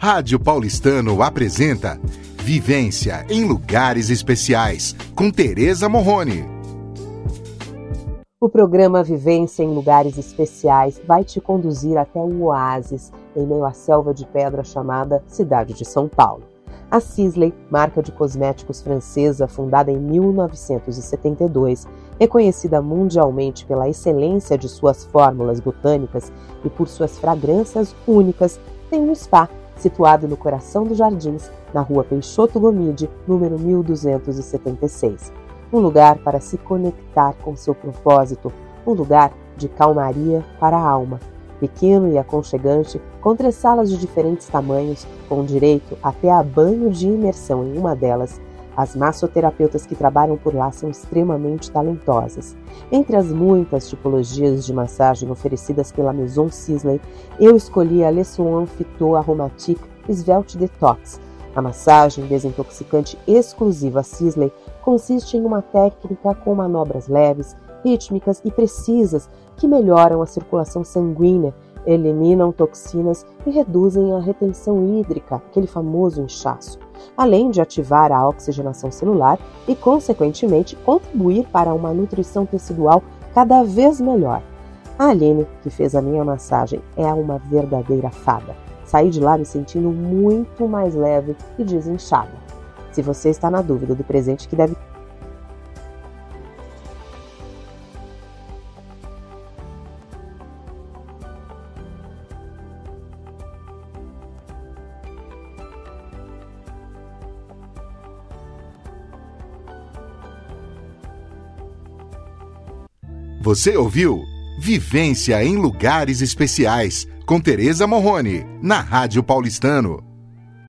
Rádio Paulistano apresenta Vivência em Lugares Especiais, com Tereza Morrone. O programa Vivência em Lugares Especiais vai te conduzir até um oásis em meio à selva de pedra chamada Cidade de São Paulo. A Sisley, marca de cosméticos francesa fundada em 1972, reconhecida mundialmente pela excelência de suas fórmulas botânicas e por suas fragrâncias únicas, tem um spa situado no coração dos jardins, na rua Peixoto Gomide, número 1276. Um lugar para se conectar com seu propósito, um lugar de calmaria para a alma. Pequeno e aconchegante, com três salas de diferentes tamanhos, com direito até a banho de imersão em uma delas, as massoterapeutas que trabalham por lá são extremamente talentosas. Entre as muitas tipologias de massagem oferecidas pela Maison Sisley, eu escolhi a Le Soin Phyto Aromatique Svelte Detox. A massagem desintoxicante exclusiva Sisley consiste em uma técnica com manobras leves, rítmicas e precisas que melhoram a circulação sanguínea eliminam toxinas e reduzem a retenção hídrica, aquele famoso inchaço, além de ativar a oxigenação celular e, consequentemente, contribuir para uma nutrição tecidual cada vez melhor. A Aline, que fez a minha massagem, é uma verdadeira fada. Saí de lá me sentindo muito mais leve e desinchada. Se você está na dúvida do presente que deve Você ouviu Vivência em Lugares Especiais com Tereza Morrone, na Rádio Paulistano.